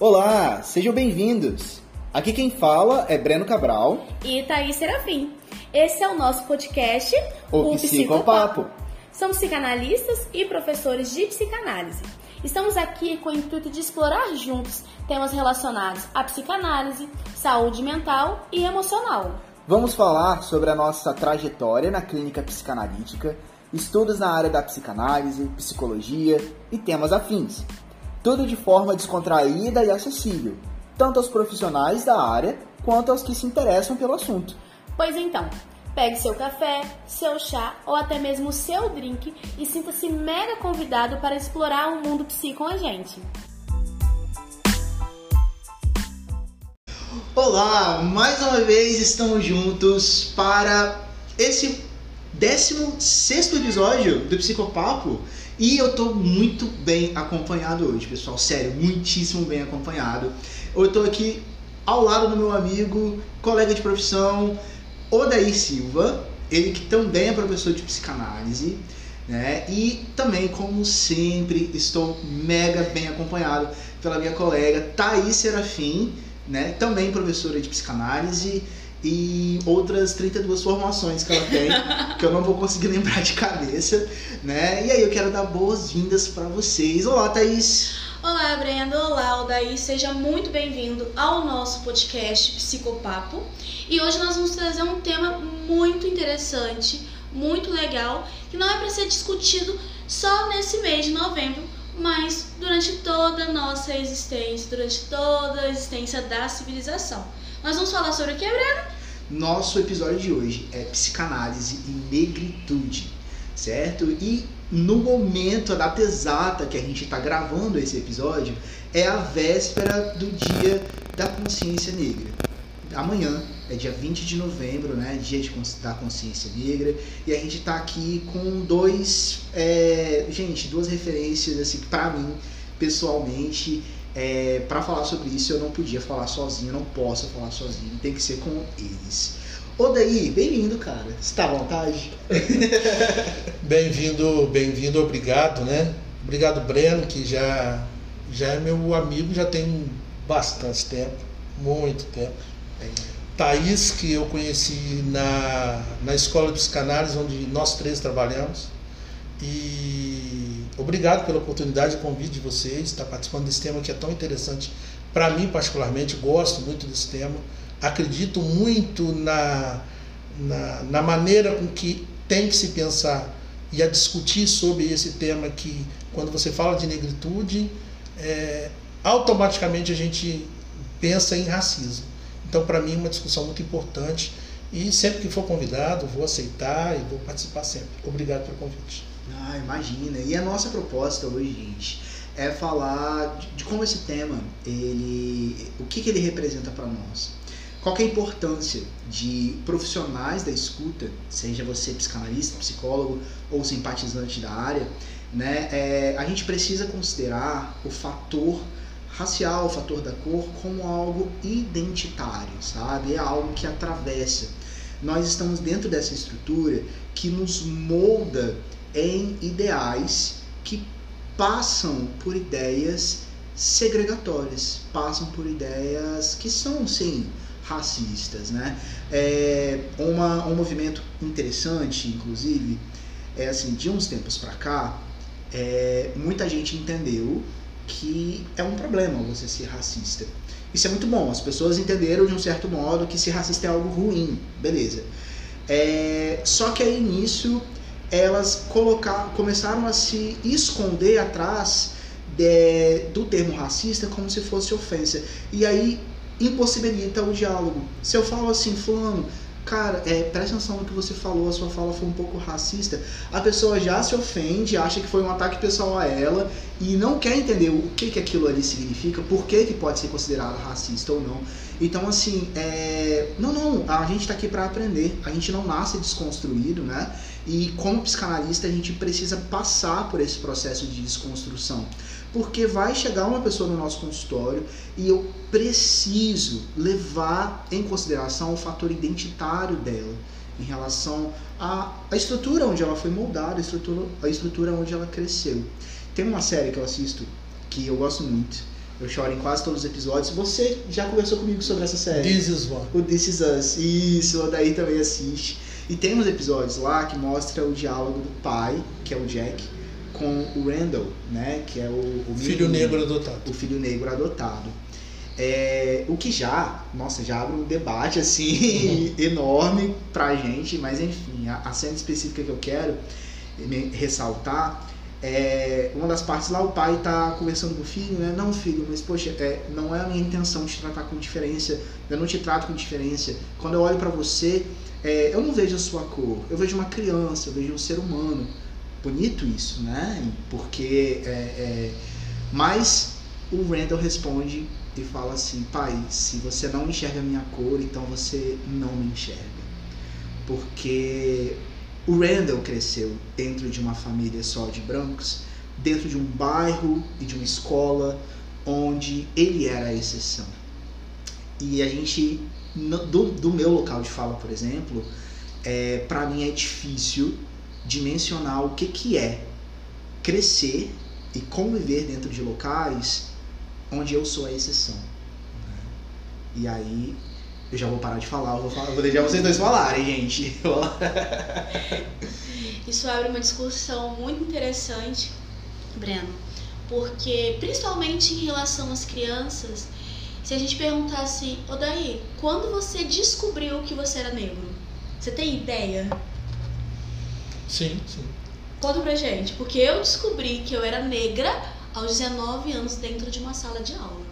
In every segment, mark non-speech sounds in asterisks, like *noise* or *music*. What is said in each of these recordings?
Olá, sejam bem-vindos. Aqui quem fala é Breno Cabral e Thaís Serafim. Esse é o nosso podcast, o, o Psicopapo. Somos psicanalistas e professores de psicanálise. Estamos aqui com o intuito de explorar juntos temas relacionados à psicanálise, saúde mental e emocional. Vamos falar sobre a nossa trajetória na clínica psicanalítica, estudos na área da psicanálise, psicologia e temas afins. Tudo de forma descontraída e acessível, tanto aos profissionais da área quanto aos que se interessam pelo assunto. Pois então, Pegue seu café, seu chá ou até mesmo seu drink e sinta-se mega convidado para explorar o mundo psi com a gente. Olá, mais uma vez estamos juntos para esse 16 episódio do Psicopapo e eu tô muito bem acompanhado hoje, pessoal. Sério, muitíssimo bem acompanhado. Eu tô aqui ao lado do meu amigo, colega de profissão, Odair Silva, ele que também é professor de psicanálise, né? E também, como sempre, estou mega bem acompanhado pela minha colega Thaís Serafim, né? Também professora de psicanálise e outras 32 formações que ela tem, que eu não vou conseguir lembrar de cabeça, né? E aí eu quero dar boas-vindas para vocês. Olá, Thaís! Olá, Brenda. Olá, Odaí. Seja muito bem-vindo ao nosso podcast Psicopapo. E hoje nós vamos trazer um tema muito interessante, muito legal, que não é para ser discutido só nesse mês de novembro, mas durante toda a nossa existência, durante toda a existência da civilização. Nós vamos falar sobre o que, Breno? Nosso episódio de hoje é psicanálise e negritude, certo? E no momento, a data exata que a gente está gravando esse episódio é a véspera do Dia da Consciência Negra. Amanhã é dia 20 de novembro, né? Dia de, da Consciência Negra. E a gente está aqui com dois, é, gente, duas referências assim para mim pessoalmente. É, para falar sobre isso eu não podia falar sozinho, não posso falar sozinho, tem que ser com eles. Ô daí, bem-vindo, cara. Você tá à vontade? *laughs* bem-vindo, bem-vindo, obrigado, né? Obrigado, Breno, que já, já é meu amigo, já tem bastante tempo, muito tempo. É. Thaís, que eu conheci na, na escola de psicanálise, onde nós três trabalhamos. E obrigado pela oportunidade convite de vocês, estar participando desse tema que é tão interessante para mim, particularmente. Gosto muito desse tema acredito muito na, na, na, maneira com que tem que se pensar e a discutir sobre esse tema que, quando você fala de negritude, é, automaticamente a gente pensa em racismo. Então, para mim, é uma discussão muito importante e sempre que for convidado, vou aceitar e vou participar sempre. Obrigado pelo convite. Ah, imagina. E a nossa proposta hoje, gente, é falar de, como esse tema, ele, o que, que ele representa para nós. Qual é a importância de profissionais da escuta, seja você psicanalista, psicólogo ou simpatizante da área, né? É, a gente precisa considerar o fator racial, o fator da cor, como algo identitário, sabe? É algo que atravessa. Nós estamos dentro dessa estrutura que nos molda em ideais que passam por ideias segregatórias, passam por ideias que são, sim, racistas, né? É uma, um movimento interessante, inclusive, é assim, de uns tempos para cá, é, muita gente entendeu que é um problema você ser racista. Isso é muito bom, as pessoas entenderam de um certo modo que ser racista é algo ruim, beleza. É, só que aí nisso elas colocar, começaram a se esconder atrás de, do termo racista como se fosse ofensa. E aí impossibilita o diálogo. Se eu falo assim, fulano, cara, é, presta atenção no que você falou, a sua fala foi um pouco racista, a pessoa já se ofende, acha que foi um ataque pessoal a ela e não quer entender o que, que aquilo ali significa, por que, que pode ser considerado racista ou não. Então, assim, é... não, não, a gente está aqui para aprender, a gente não nasce desconstruído, né? E como psicanalista, a gente precisa passar por esse processo de desconstrução porque vai chegar uma pessoa no nosso consultório e eu preciso levar em consideração o fator identitário dela em relação à, à estrutura onde ela foi moldada, a estrutura, a estrutura onde ela cresceu. Tem uma série que eu assisto que eu gosto muito, Eu choro em quase todos os episódios. Você já conversou comigo sobre essa série. This is one. O This Is Us. Isso, o daí também assiste. E tem uns episódios lá que mostra o diálogo do pai, que é o Jack, com o Randall, né? Que é o, o Filho menino, negro adotado. O filho negro adotado. É, o que já, nossa, já abre um debate assim *laughs* enorme pra gente, mas enfim, a, a cena específica que eu quero ressaltar é uma das partes lá o pai tá conversando com o filho, né? Não, filho, mas poxa, é, não é a minha intenção te tratar com diferença, eu não te trato com diferença. Quando eu olho pra você, é, eu não vejo a sua cor, eu vejo uma criança, eu vejo um ser humano. Bonito isso, né? Porque é, é, mas o Randall responde e fala assim: Pai, se você não enxerga a minha cor, então você não me enxerga. Porque o Randall cresceu dentro de uma família só de brancos, dentro de um bairro e de uma escola onde ele era a exceção. E a gente, do, do meu local de fala, por exemplo, é, para mim é difícil dimensionar o que, que é crescer e conviver dentro de locais onde eu sou a exceção. E aí eu já vou parar de falar, eu vou, falar, eu vou deixar vocês dois falarem, gente. *laughs* Isso abre uma discussão muito interessante, Breno, porque principalmente em relação às crianças, se a gente perguntasse, ô daí, quando você descobriu que você era negro? Você tem ideia? Sim, sim. Conta pra gente, porque eu descobri que eu era negra aos 19 anos dentro de uma sala de aula.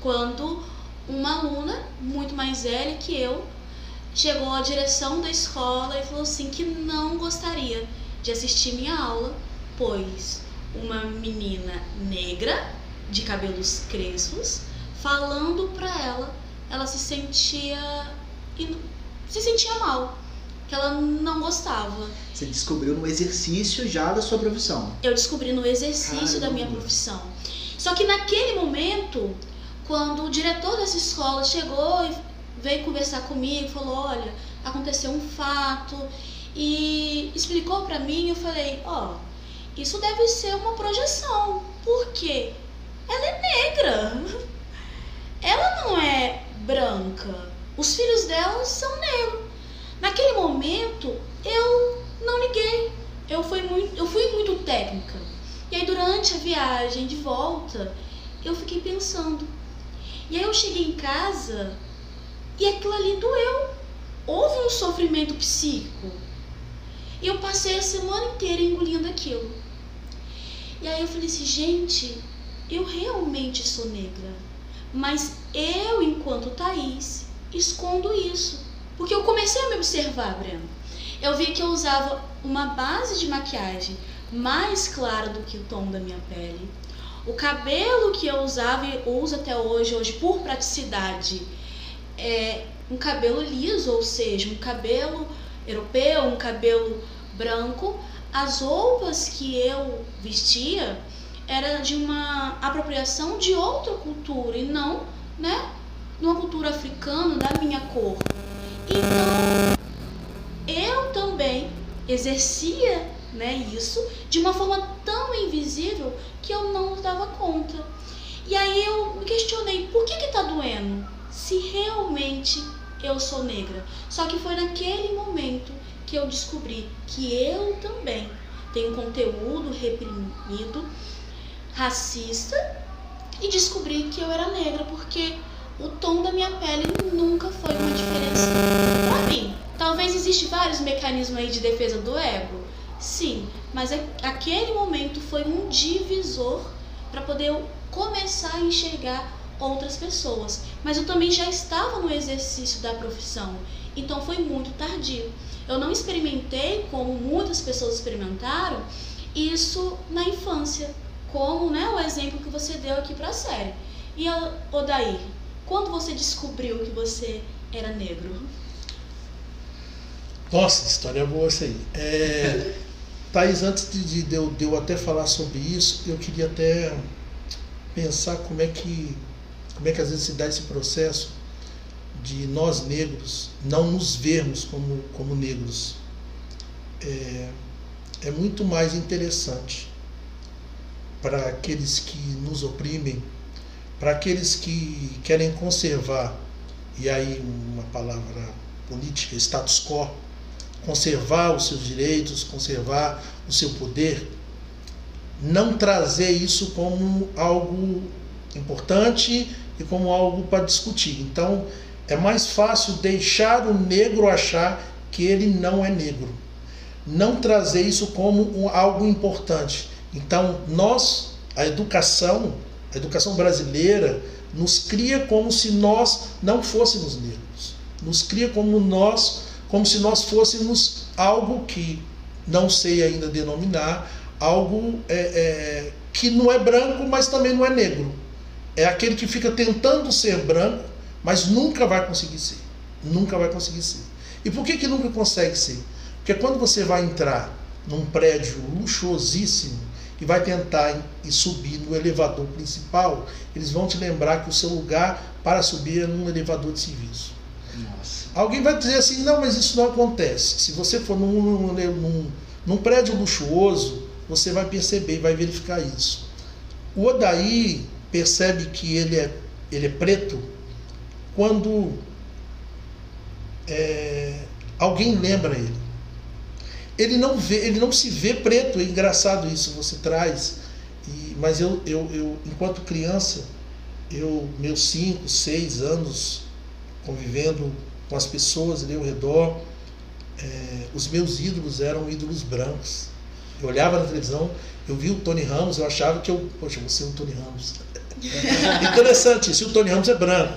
Quando uma aluna muito mais velha que eu chegou à direção da escola e falou assim que não gostaria de assistir minha aula, pois uma menina negra de cabelos crespos falando pra ela, ela se sentia se sentia mal, que ela não gostava. Você descobriu no exercício já da sua profissão. Eu descobri no exercício da minha Caramba. profissão. Só que naquele momento, quando o diretor dessa escola chegou e veio conversar comigo, falou: "Olha, aconteceu um fato" e explicou pra mim, eu falei: "Ó, isso deve ser uma projeção. Por quê? Ela é negra. *laughs* Ela não é branca. Os filhos dela são negros. Naquele momento, eu não liguei. Eu fui muito, eu fui muito técnica. E aí durante a viagem de volta, eu fiquei pensando. E aí eu cheguei em casa e aquilo ali doeu. Houve um sofrimento psíquico. E eu passei a semana inteira engolindo aquilo. E aí eu falei assim, gente, eu realmente sou negra. Mas eu, enquanto Thaís, escondo isso. Porque eu comecei a me observar, Breno. Eu vi que eu usava uma base de maquiagem mais clara do que o tom da minha pele. O cabelo que eu usava e uso até hoje, hoje por praticidade, é um cabelo liso, ou seja, um cabelo europeu, um cabelo branco. As roupas que eu vestia era de uma apropriação de outra cultura e não, né, de uma cultura africana da minha cor. Então, eu também exercia, né, isso de uma forma tão invisível que eu não dava conta. E aí eu me questionei, por que que tá doendo? Se realmente eu sou negra. Só que foi naquele momento que eu descobri que eu também tenho conteúdo reprimido, racista, e descobri que eu era negra porque o tom da minha pele nunca foi uma diferença pra mim. Talvez existe vários mecanismos aí de defesa do ego. Sim, mas aquele momento foi um divisor para poder eu começar a enxergar outras pessoas. Mas eu também já estava no exercício da profissão, então foi muito tardio. Eu não experimentei como muitas pessoas experimentaram isso na infância, como né, o exemplo que você deu aqui para a série. E Odair, quando você descobriu que você era negro? Nossa, história boa essa aí. É, antes de, de, de eu, de eu até falar sobre isso, eu queria até pensar como é que como é que às vezes se dá esse processo de nós negros não nos vermos como, como negros. É, é muito mais interessante para aqueles que nos oprimem para aqueles que querem conservar, e aí uma palavra política, status quo, conservar os seus direitos, conservar o seu poder, não trazer isso como algo importante e como algo para discutir. Então, é mais fácil deixar o negro achar que ele não é negro. Não trazer isso como um, algo importante. Então, nós, a educação, a educação brasileira, nos cria como se nós não fôssemos negros. Nos cria como nós, como se nós fôssemos algo que não sei ainda denominar, algo é, é, que não é branco, mas também não é negro. É aquele que fica tentando ser branco, mas nunca vai conseguir ser. Nunca vai conseguir ser. E por que, que nunca consegue ser? Porque quando você vai entrar num prédio luxuosíssimo e vai tentar e subir no elevador principal, eles vão te lembrar que o seu lugar para subir é num elevador de serviço. Nossa. Alguém vai dizer assim, não, mas isso não acontece. Se você for num, num, num, prédio luxuoso, você vai perceber e vai verificar isso. O Odaí percebe que ele é, ele é preto quando é, alguém lembra ele. Ele não vê, ele não se vê preto, é engraçado isso, você traz. E, mas eu, eu, eu, enquanto criança, eu, meus cinco, seis anos convivendo com as pessoas ali ao redor, é, os meus ídolos eram ídolos brancos. Eu olhava na televisão, eu vi o Tony Ramos, eu achava que eu, poxa, você é o Tony Ramos. *laughs* Interessante, se o Tony Ramos é branco.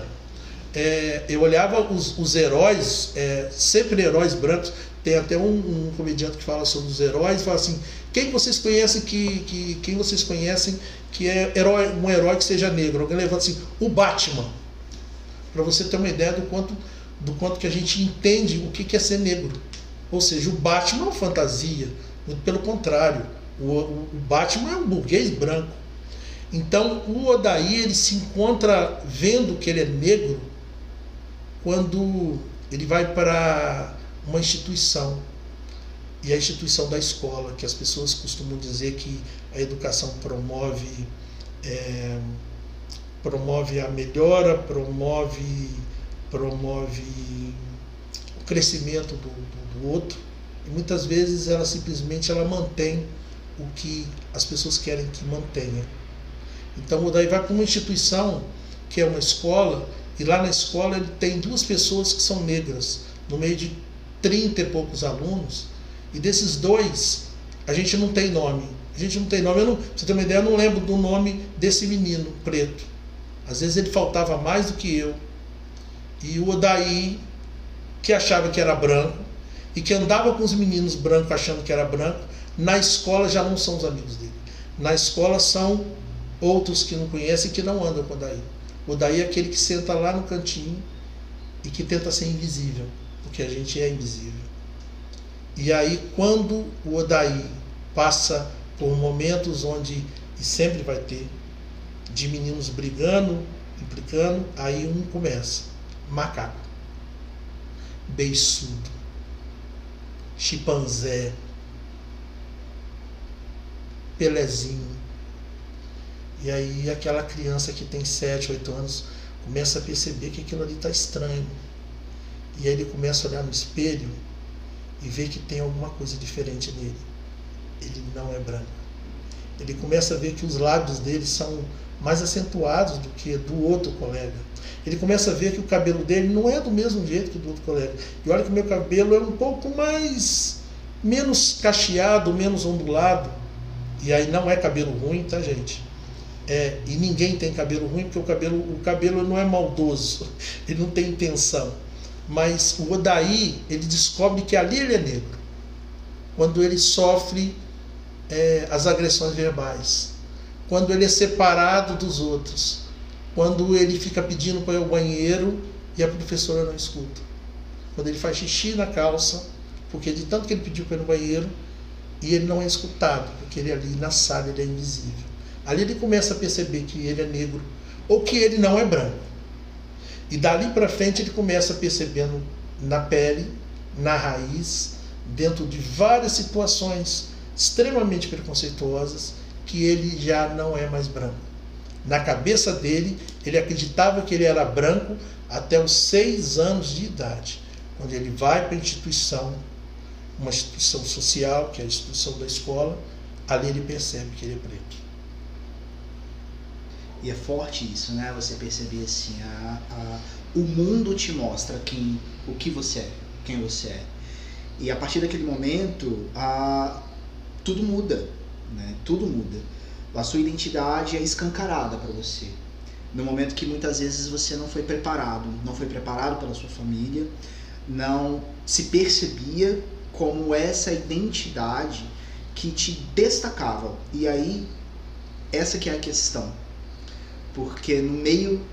É, eu olhava os, os heróis, é, sempre heróis brancos. Tem até um, um, comediante que fala sobre os heróis, fala assim: quem vocês conhecem que, que quem vocês conhecem que é herói, um herói que seja negro? Alguém levanta assim: o Batman. Para você ter uma ideia do quanto do quanto que a gente entende o que é ser negro. Ou seja, o Batman é uma fantasia, muito pelo contrário, o, o, Batman é um burguês branco. Então o Odaí ele se encontra vendo que ele é negro quando ele vai para uma instituição e a instituição da escola, que as pessoas costumam dizer que a educação promove é, promove a melhora, promove promove o crescimento do, do, do outro e muitas vezes ela simplesmente ela mantém o que as pessoas querem que mantenha. Então o daí vai para uma instituição que é uma escola e lá na escola ele tem duas pessoas que são negras no meio de 30 e poucos alunos e desses dois a gente não tem nome. A gente não tem nome. Eu não, pra você ter uma ideia, eu não lembro do nome desse menino preto. Às vezes ele faltava mais do que eu. E o Odaí, que achava que era branco, e que andava com os meninos brancos achando que era branco, na escola já não são os amigos dele. Na escola são outros que não conhecem e que não andam com o Daí. O Daí é aquele que senta lá no cantinho e que tenta ser invisível, porque a gente é invisível. E aí, quando o Odaí passa por momentos onde, e sempre vai ter, de meninos brigando, implicando, aí um começa. Macaco. Beiçudo chimpanzé, Pelezinho. E aí aquela criança que tem 7, 8 anos começa a perceber que aquilo ali está estranho. E aí ele começa a olhar no espelho e ver que tem alguma coisa diferente nele. Ele não é branco. Ele começa a ver que os lábios dele são mais acentuados do que do outro colega. Ele começa a ver que o cabelo dele não é do mesmo jeito que do outro colega. E olha que o meu cabelo é um pouco mais menos cacheado, menos ondulado. E aí não é cabelo ruim, tá, gente? É, e ninguém tem cabelo ruim porque o cabelo, o cabelo não é maldoso, *laughs* ele não tem intenção. Mas o Odaí, ele descobre que ali ele é negro. Quando ele sofre é, as agressões verbais, quando ele é separado dos outros, quando ele fica pedindo para ir ao banheiro e a professora não escuta. Quando ele faz xixi na calça, porque de tanto que ele pediu para ir no banheiro, e ele não é escutado, porque ele ali na sala ele é invisível. Ali ele começa a perceber que ele é negro ou que ele não é branco. E dali para frente ele começa percebendo na pele, na raiz, dentro de várias situações extremamente preconceituosas, que ele já não é mais branco na cabeça dele, Ele acreditava que ele era branco até os seis anos de idade, quando ele vai para a instituição, uma instituição social, que é a instituição da escola, ali ele percebe que ele é preto. E é forte isso, né? Você perceber assim, a, a, o mundo te mostra quem, o que você é, quem você é. E a partir daquele momento, a, tudo muda, né? Tudo muda. A sua identidade é escancarada para você. No momento que muitas vezes você não foi preparado, não foi preparado pela sua família, não se percebia como essa identidade que te destacava. E aí, essa que é a questão porque no meio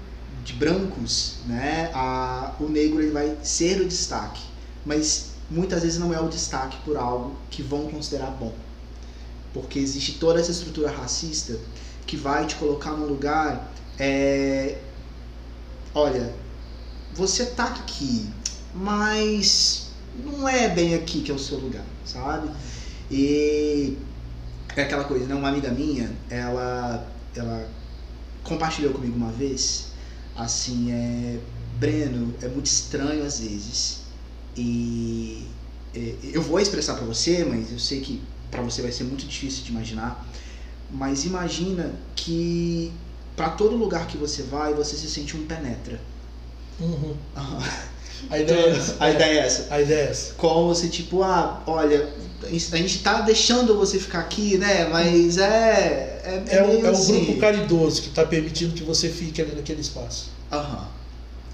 de brancos, né, a, o negro ele vai ser o destaque, mas muitas vezes não é o destaque por algo que vão considerar bom, porque existe toda essa estrutura racista que vai te colocar num lugar, é, olha, você tá aqui, mas não é bem aqui que é o seu lugar, sabe? E é aquela coisa, né? Uma amiga minha, ela, ela compartilhou comigo uma vez, assim, é. Breno, é muito estranho às vezes. E é, eu vou expressar para você, mas eu sei que para você vai ser muito difícil de imaginar. Mas imagina que para todo lugar que você vai, você se sente um penetra. Uhum. A ideia, é essa. a ideia é essa. A ideia é essa. Como você, tipo, ah, olha, a gente tá deixando você ficar aqui, né? Mas é. É, é, o, é assim. grupo caridoso que está permitindo que você fique ali naquele espaço. Aham,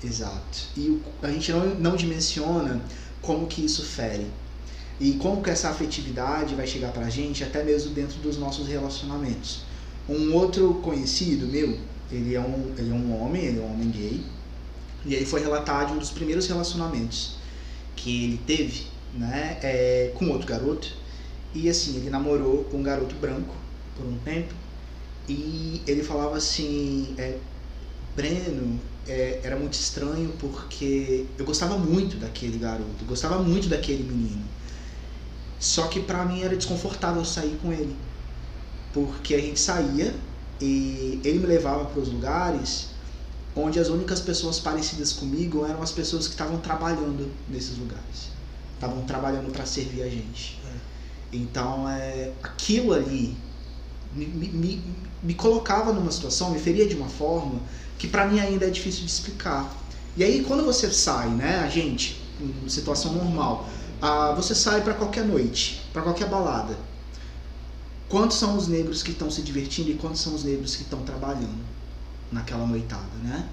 exato. E a gente não, não dimensiona como que isso fere. E como que essa afetividade vai chegar pra gente até mesmo dentro dos nossos relacionamentos. Um outro conhecido meu, ele é um, ele é um homem, ele é um homem gay, e aí foi relatado um dos primeiros relacionamentos que ele teve né, é, com outro garoto. E assim, ele namorou com um garoto branco por um tempo. E ele falava assim: é, Breno, é, era muito estranho porque eu gostava muito daquele garoto, gostava muito daquele menino. Só que pra mim era desconfortável sair com ele. Porque a gente saía e ele me levava para os lugares onde as únicas pessoas parecidas comigo eram as pessoas que estavam trabalhando nesses lugares estavam trabalhando para servir a gente. É. Então, é, aquilo ali me, me, me colocava numa situação, me feria de uma forma que para mim ainda é difícil de explicar. E aí, quando você sai, né, a gente, em situação normal, ah, você sai para qualquer noite, para qualquer balada. Quantos são os negros que estão se divertindo e quantos são os negros que estão trabalhando naquela noitada, né?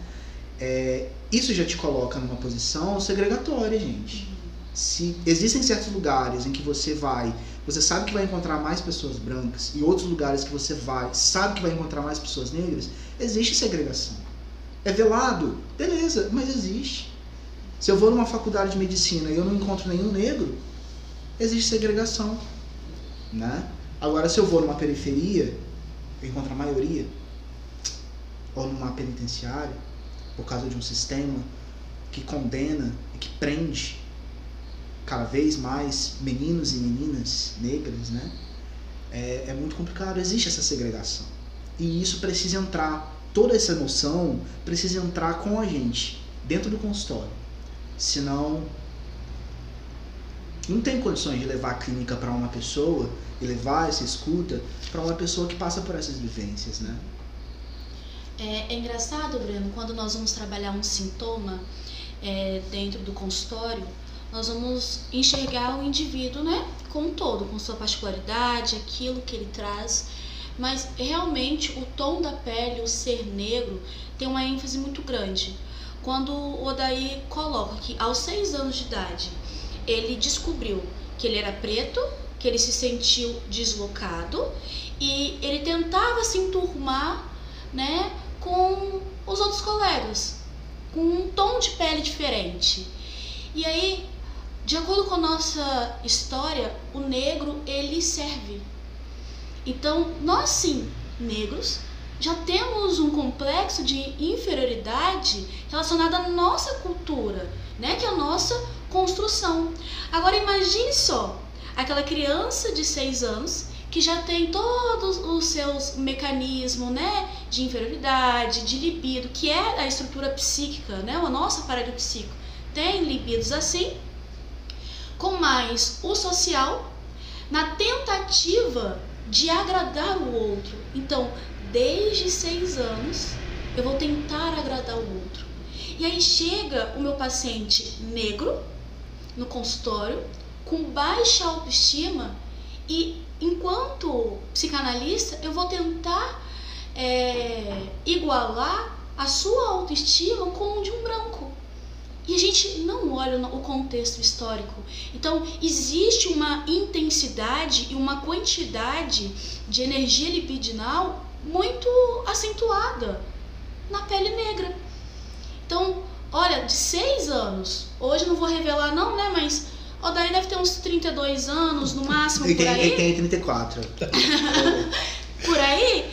É, isso já te coloca numa posição segregatória, gente se existem certos lugares em que você vai, você sabe que vai encontrar mais pessoas brancas e outros lugares que você vai, sabe que vai encontrar mais pessoas negras, existe segregação. É velado? Beleza, mas existe. Se eu vou numa faculdade de medicina e eu não encontro nenhum negro, existe segregação, né? Agora se eu vou numa periferia, eu encontro a maioria ou numa penitenciária por causa de um sistema que condena e que prende cada vez mais meninos e meninas negras, né? É, é muito complicado, existe essa segregação. E isso precisa entrar, toda essa noção precisa entrar com a gente, dentro do consultório. Senão, não tem condições de levar a clínica para uma pessoa e levar essa escuta para uma pessoa que passa por essas vivências, né? É, é engraçado, Breno, quando nós vamos trabalhar um sintoma é, dentro do consultório, nós vamos enxergar o indivíduo, né, como um todo, com sua particularidade, aquilo que ele traz. Mas realmente o tom da pele, o ser negro, tem uma ênfase muito grande. Quando o Odaí coloca que aos seis anos de idade ele descobriu que ele era preto, que ele se sentiu deslocado e ele tentava se enturmar, né, com os outros colegas, com um tom de pele diferente. E aí de acordo com a nossa história, o negro ele serve. Então, nós sim, negros, já temos um complexo de inferioridade relacionado à nossa cultura, né, que é a nossa construção. Agora imagine só, aquela criança de seis anos que já tem todos os seus mecanismos, né, de inferioridade, de libido, que é a estrutura psíquica, né, o nosso aparelho psíquico tem libidos assim, com mais o social, na tentativa de agradar o outro. Então, desde seis anos, eu vou tentar agradar o outro. E aí chega o meu paciente negro no consultório, com baixa autoestima, e enquanto psicanalista, eu vou tentar é, igualar a sua autoestima com o de um branco. E a gente não olha o contexto histórico. Então, existe uma intensidade e uma quantidade de energia libidinal muito acentuada na pele negra. Então, olha, de seis anos, hoje não vou revelar não, né, mas o daí deve ter uns 32 anos, no máximo, ele por tem, aí. Ele tem 34. *laughs* por aí,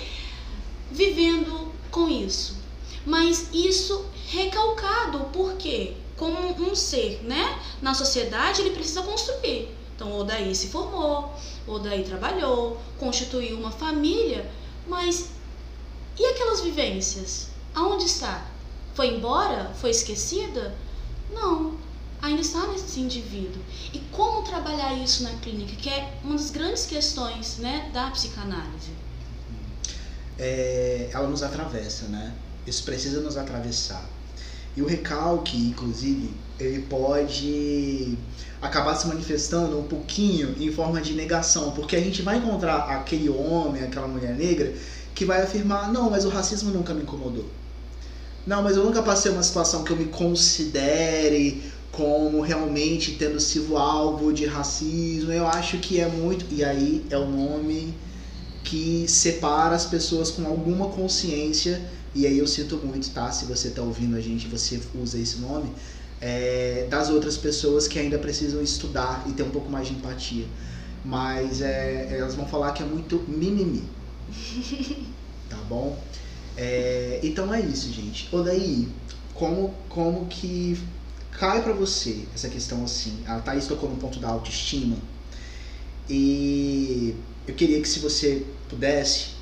vivendo com isso. Mas isso recalcado, porque como um ser, né, na sociedade, ele precisa construir. Então, o Odaí se formou, o Odaí trabalhou, constituiu uma família, mas e aquelas vivências? Aonde está? Foi embora? Foi esquecida? Não, ainda está nesse indivíduo. E como trabalhar isso na clínica, que é uma das grandes questões né, da psicanálise. É, ela nos atravessa, né? Isso precisa nos atravessar. E o recalque, inclusive, ele pode acabar se manifestando um pouquinho em forma de negação, porque a gente vai encontrar aquele homem, aquela mulher negra, que vai afirmar: não, mas o racismo nunca me incomodou. Não, mas eu nunca passei uma situação que eu me considere como realmente tendo sido alvo de racismo. Eu acho que é muito. E aí é o nome que separa as pessoas com alguma consciência e aí eu sinto muito, tá? Se você tá ouvindo a gente, você usa esse nome, é, das outras pessoas que ainda precisam estudar e ter um pouco mais de empatia. Mas é, elas vão falar que é muito mimimi. *laughs* Tá bom? É, então é isso, gente. Ou daí, como, como que cai para você essa questão assim? A Thaís tocou no ponto da autoestima. E eu queria que se você pudesse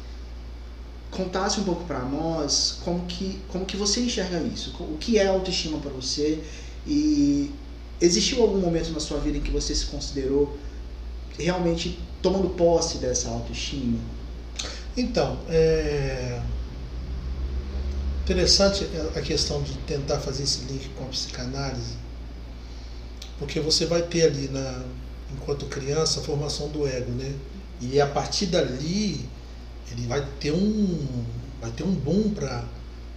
contasse um pouco para nós como que, como que você enxerga isso, o que é autoestima para você e existiu algum momento na sua vida em que você se considerou realmente tomando posse dessa autoestima? Então, é interessante a questão de tentar fazer esse link com a psicanálise, porque você vai ter ali na enquanto criança a formação do ego, né? E a partir dali ele vai ter um vai ter um boom para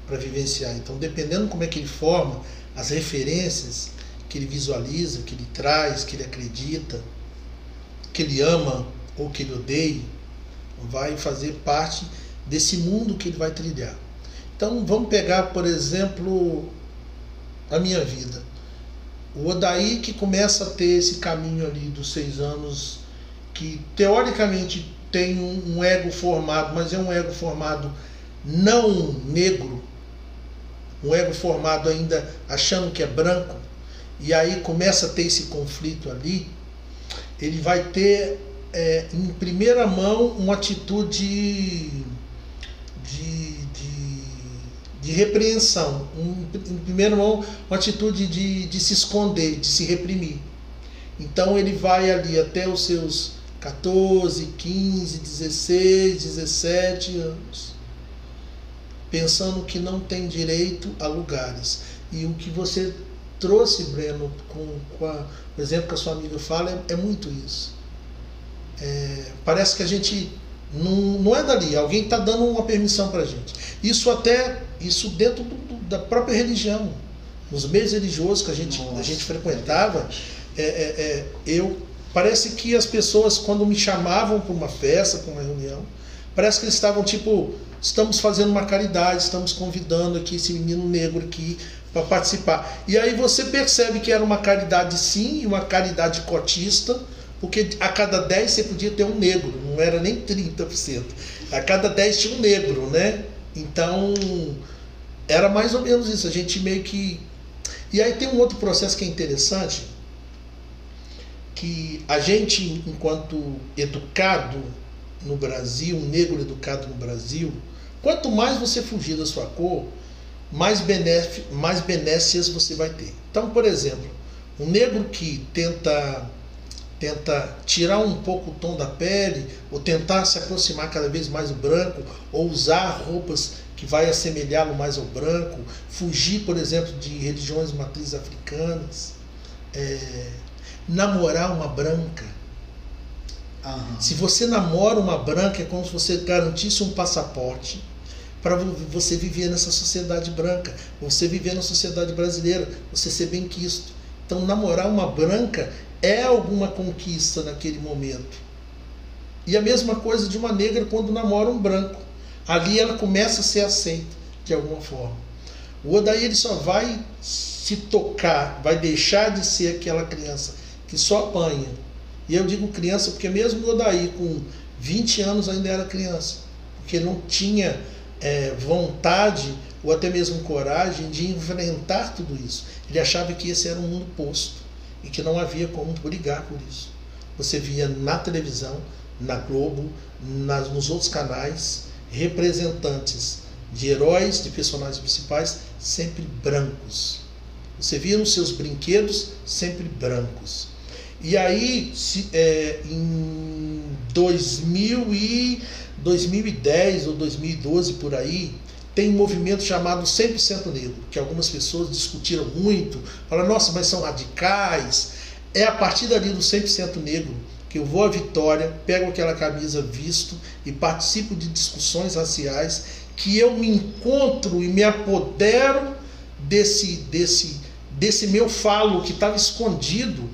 para vivenciar. Então, dependendo como é que ele forma as referências que ele visualiza, que ele traz, que ele acredita, que ele ama ou que ele odeia, vai fazer parte desse mundo que ele vai trilhar. Então, vamos pegar, por exemplo, a minha vida. O Odaí que começa a ter esse caminho ali dos seis anos, que teoricamente tem um, um ego formado, mas é um ego formado não negro, um ego formado ainda achando que é branco, e aí começa a ter esse conflito ali, ele vai ter é, em primeira mão uma atitude de, de, de repreensão, um, em primeira mão uma atitude de, de se esconder, de se reprimir. Então ele vai ali até os seus 14, 15, 16, 17 anos, pensando que não tem direito a lugares. E o que você trouxe, Breno, com, com a, o exemplo que a sua amiga fala, é, é muito isso. É, parece que a gente não, não é dali, alguém está dando uma permissão para a gente. Isso até, isso dentro do, do, da própria religião. Nos meios religiosos que a gente, a gente frequentava, é, é, é eu Parece que as pessoas, quando me chamavam para uma festa, para uma reunião, parece que eles estavam tipo: estamos fazendo uma caridade, estamos convidando aqui esse menino negro aqui para participar. E aí você percebe que era uma caridade sim, e uma caridade cotista, porque a cada 10 você podia ter um negro, não era nem 30%. A cada 10 tinha um negro, né? Então, era mais ou menos isso. A gente meio que. E aí tem um outro processo que é interessante, que a gente, enquanto educado, no Brasil, um negro educado no Brasil, quanto mais você fugir da sua cor, mais, benef, mais benécias você vai ter. Então, por exemplo, um negro que tenta tenta tirar um pouco o tom da pele, ou tentar se aproximar cada vez mais do branco, ou usar roupas que vai assemelhá-lo mais ao branco, fugir, por exemplo, de religiões matrizes africanas, é, namorar uma branca. Aham. Se você namora uma branca, é como se você garantisse um passaporte para você viver nessa sociedade branca, você viver na sociedade brasileira, você ser bem quisto. Então, namorar uma branca é alguma conquista naquele momento. E a mesma coisa de uma negra quando namora um branco. Ali ela começa a ser aceita de alguma forma. O Odaí ele só vai se tocar, vai deixar de ser aquela criança que só apanha. E eu digo criança porque mesmo o Odaí com 20 anos ainda era criança, porque não tinha é, vontade ou até mesmo coragem de enfrentar tudo isso. Ele achava que esse era um mundo posto e que não havia como brigar por isso. Você via na televisão, na Globo, nas, nos outros canais, representantes de heróis, de personagens principais, sempre brancos. Você via nos seus brinquedos sempre brancos. E aí, se, é, em 2000 e 2010 ou 2012 por aí, tem um movimento chamado 100% negro, que algumas pessoas discutiram muito, falaram, nossa, mas são radicais. É a partir dali do 100% negro que eu vou à Vitória, pego aquela camisa visto e participo de discussões raciais, que eu me encontro e me apodero desse, desse, desse meu falo que estava escondido,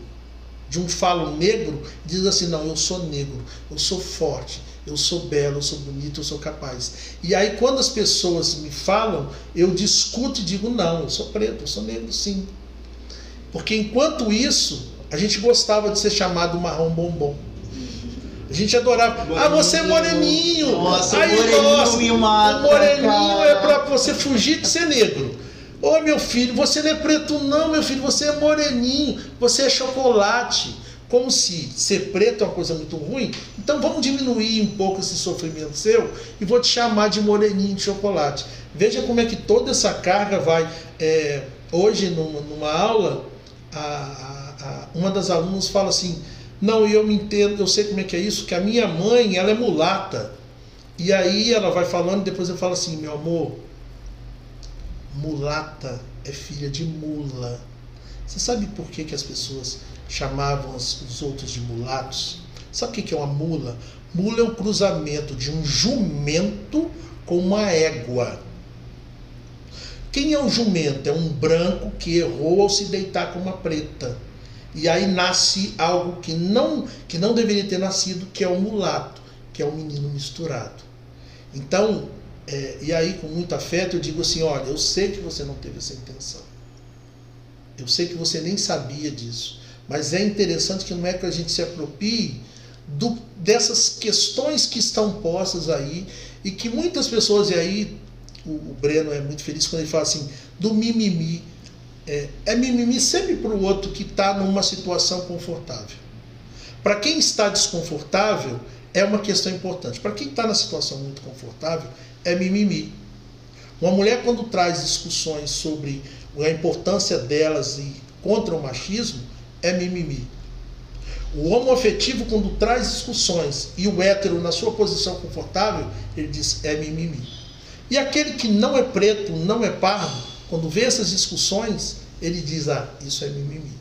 de um falo negro, diz assim, não, eu sou negro, eu sou forte, eu sou belo, eu sou bonito, eu sou capaz. E aí quando as pessoas me falam, eu discuto e digo, não, eu sou preto, eu sou negro sim. Porque enquanto isso, a gente gostava de ser chamado marrom bombom. A gente adorava. Ah, você é moreninho. Nossa, Aí, moreninho nossa, me mata, o moreninho cara. é para você fugir de ser negro. Ô meu filho, você não é preto, não, meu filho, você é moreninho, você é chocolate. Como se ser preto é uma coisa muito ruim, então vamos diminuir um pouco esse sofrimento seu e vou te chamar de moreninho de chocolate. Veja como é que toda essa carga vai. é, hoje, numa, numa aula, a- a- a- uma das alunas fala assim: Não, eu me entendo, eu sei como é que é isso, que a minha mãe ela é mulata. E aí ela vai falando, depois eu falo assim: Meu amor, mulata é filha de mula. Você sabe por que, que as pessoas chamavam os os outros de mulatos? Sabe o que, é uma mula? Mula é o cruzamento de um jumento com uma égua. Quem é um jumento? É um branco que errou ao se deitar com uma preta. E aí nasce algo que não, que não deveria ter nascido, que é o mulato, que é o menino misturado. Então, é, e aí com muito afeto eu digo assim, olha, eu sei que você não teve essa intenção. Eu sei que você nem sabia disso. Mas é interessante que não é que a gente se aproprie do, dessas questões que estão postas aí e que muitas pessoas, e aí o, o Breno é muito feliz quando ele fala assim, do mimimi. É, é mimimi sempre para o outro que está numa situação confortável. Para quem está desconfortável, é uma questão importante. Para quem está na situação muito confortável, é mimimi. Uma mulher, quando traz discussões sobre a importância delas e contra o machismo, é mimimi. O homoafetivo, quando traz discussões e o hétero, na sua posição confortável, ele diz é mimimi. E aquele que não é preto, não é pardo, quando vê essas discussões, ele diz: ah, isso é mimimi.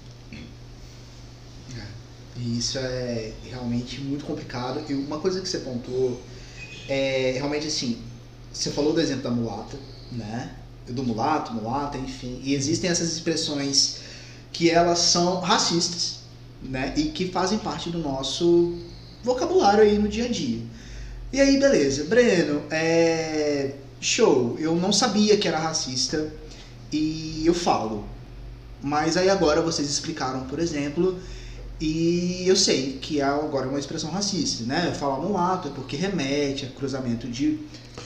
E isso é realmente muito complicado. E uma coisa que você pontuou é realmente assim, você falou do exemplo da mulata, né? Do mulato, mulata, enfim. E existem essas expressões que elas são racistas, né? E que fazem parte do nosso vocabulário aí no dia a dia. E aí, beleza. Breno, é... show. Eu não sabia que era racista e eu falo. Mas aí agora vocês explicaram, por exemplo, e eu sei que é agora uma expressão racista, né? Falar mulato é porque remete a cruzamento de,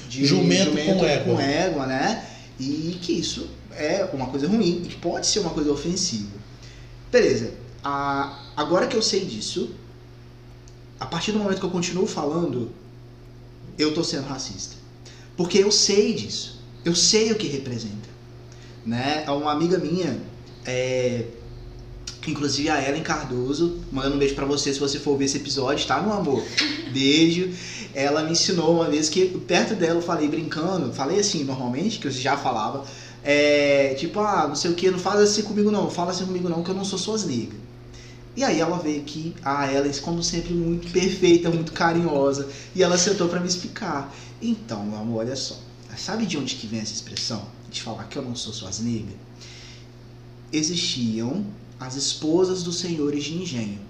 de Jumento com égua. com égua, né? E que isso é uma coisa ruim e que pode ser uma coisa ofensiva. Beleza. A, agora que eu sei disso, a partir do momento que eu continuo falando, eu tô sendo racista. Porque eu sei disso. Eu sei o que representa. Né? Uma amiga minha, é, inclusive a Ellen Cardoso, mandando um beijo para você se você for ver esse episódio, tá, meu amor? *laughs* Beijo. Ela me ensinou uma vez que perto dela eu falei brincando, falei assim normalmente, que eu já falava, é, tipo, ah, não sei o que, não fala assim comigo não, fala assim comigo não, que eu não sou suas niggas. E aí ela veio aqui, a Ellen, como sempre, muito perfeita, muito carinhosa, e ela sentou para me explicar. Então, meu amor, olha só, sabe de onde que vem essa expressão? De falar que eu não sou suas niggas? Existiam as esposas dos senhores de engenho,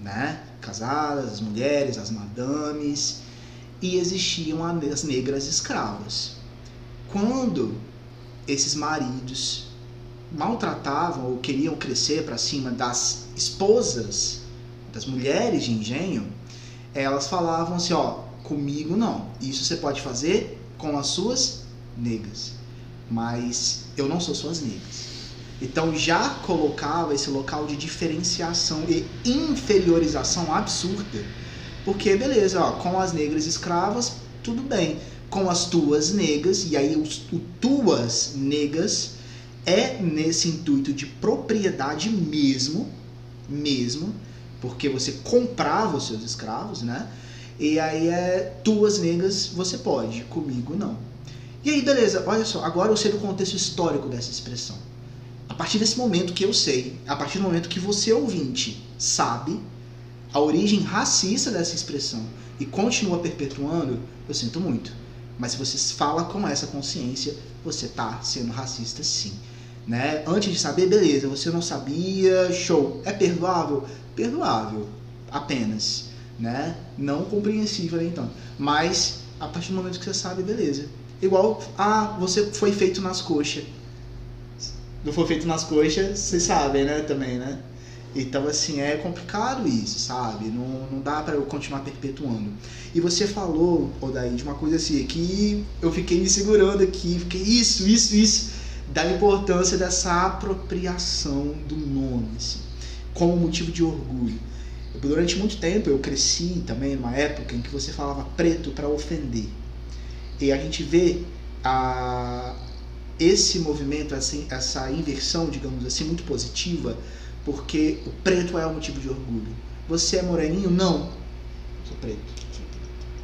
né? Casadas, as mulheres, as madames, e existiam as negras escravas. Quando esses maridos maltratavam ou queriam crescer para cima das esposas, das mulheres de engenho, elas falavam assim, ó, comigo não. Isso você pode fazer com as suas negras, mas eu não sou suas negras. Então já colocava esse local de diferenciação e inferiorização absurda. Porque beleza, ó, com as negras escravas, tudo bem. Com as tuas negras, e aí os, o tuas negras é nesse intuito de propriedade mesmo, mesmo, porque você comprava os seus escravos, né? E aí é tuas negras você pode, comigo não. E aí, beleza, olha só, agora eu sei do contexto histórico dessa expressão. A partir desse momento que eu sei, a partir do momento que você ouvinte sabe a origem racista dessa expressão e continua perpetuando, eu sinto muito. Mas se você fala com essa consciência, você está sendo racista sim. Né? Antes de saber, beleza, você não sabia, show. É perdoável? Perdoável, apenas. Né? Não compreensível tanto. Mas a partir do momento que você sabe, beleza. Igual, ah, você foi feito nas coxas. Não foi feito nas coxas, vocês sabem, né? Também, né? Então, assim, é complicado isso, sabe? Não, não dá para eu continuar perpetuando. E você falou, Odaí, de uma coisa assim, que eu fiquei me segurando aqui, fiquei isso, isso, isso, da importância dessa apropriação do nome, assim, como motivo de orgulho. Durante muito tempo eu cresci também numa época em que você falava preto para ofender. E a gente vê a, esse movimento, assim, essa inversão, digamos assim, muito positiva, porque o preto é um motivo de orgulho. Você é moreninho? Não. Sou preto.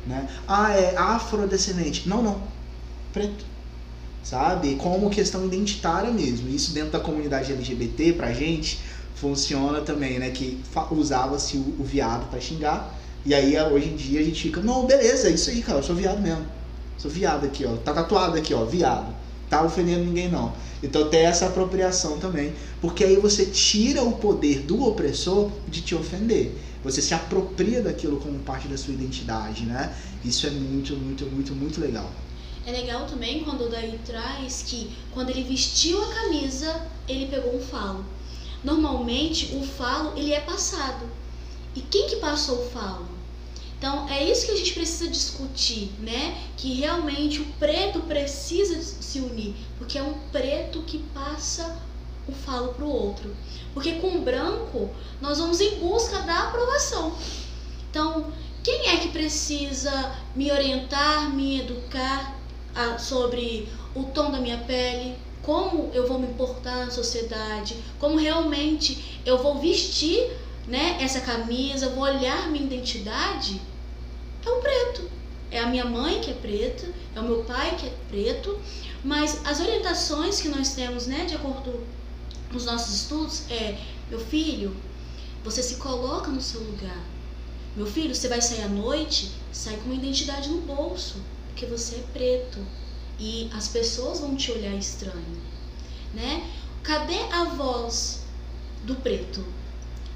Né? Ah, é afrodescendente? Não, não. Preto. Sabe? Como questão identitária mesmo. Isso dentro da comunidade LGBT, pra gente, funciona também, né? Que usava-se o, o viado para xingar. E aí, hoje em dia, a gente fica, não, beleza, é isso aí, cara, eu sou viado mesmo. Sou viado aqui, ó. Tá tatuado aqui, ó, viado. Tá ofendendo ninguém, não. Então tem essa apropriação também, porque aí você tira o poder do opressor de te ofender. Você se apropria daquilo como parte da sua identidade, né? Isso é muito, muito, muito, muito legal. É legal também quando o Daí traz que quando ele vestiu a camisa, ele pegou um falo. Normalmente o falo ele é passado. E quem que passou o falo? Então é isso que a gente precisa discutir, né? Que realmente o preto precisa se unir, porque é um preto que passa o falo para o outro. Porque com o branco nós vamos em busca da aprovação. Então, quem é que precisa me orientar, me educar a, sobre o tom da minha pele, como eu vou me portar na sociedade, como realmente eu vou vestir né, essa camisa, vou olhar minha identidade? É o preto. É a minha mãe que é preta, é o meu pai que é preto, mas as orientações que nós temos, né, de acordo com os nossos estudos, é: meu filho, você se coloca no seu lugar. Meu filho, você vai sair à noite, sai com uma identidade no bolso, porque você é preto e as pessoas vão te olhar estranho, né? Cadê a voz do preto?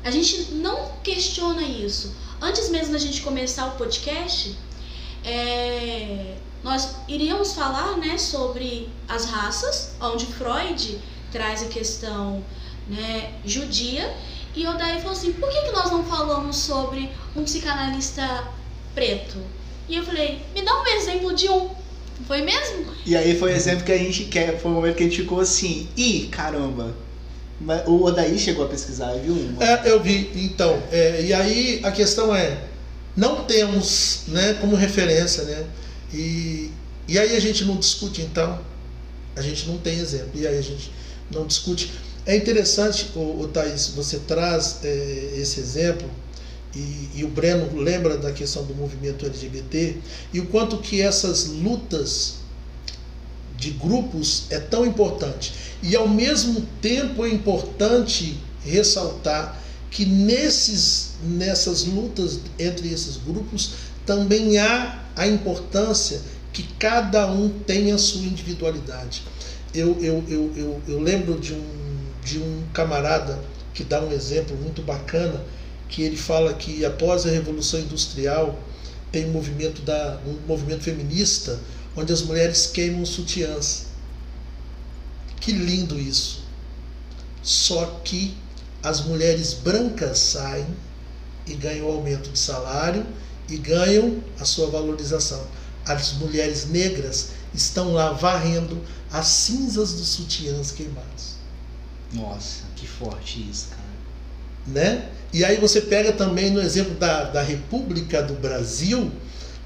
A gente não questiona isso. Antes mesmo da gente começar o podcast, é, nós iríamos falar né, sobre as raças, onde Freud traz a questão né, judia, e Odaí falou assim, por que, que nós não falamos sobre um psicanalista preto? E eu falei, me dá um exemplo de um. Foi mesmo? E aí foi o exemplo que a gente quer, foi o momento que a gente ficou assim, ih, caramba, o Odaí chegou a pesquisar, viu? É, eu vi. Então, é, e aí a questão é, não temos né, como referência. Né? E, e aí a gente não discute, então, a gente não tem exemplo. E aí a gente não discute. É interessante, o, o Thaís, você traz é, esse exemplo, e, e, o Breno lembra da questão do movimento LGBT, e o quanto que essas lutas de grupos é tão importante. E ao mesmo tempo é importante ressaltar que nesses, nessas lutas entre esses grupos também há a importância que cada um tenha a sua individualidade. Eu, eu, eu, eu, eu lembro de um, de um camarada que dá um exemplo muito bacana, que ele fala que após a Revolução Industrial tem um movimento, da, um movimento feminista onde as mulheres queimam sutiãs. Que lindo isso! Só que as mulheres brancas saem e ganham aumento de salário e ganham a sua valorização. As mulheres negras estão lá varrendo as cinzas dos sutiãs queimados. Nossa, que forte isso, cara. Né? E aí você pega também no exemplo da, da República do Brasil,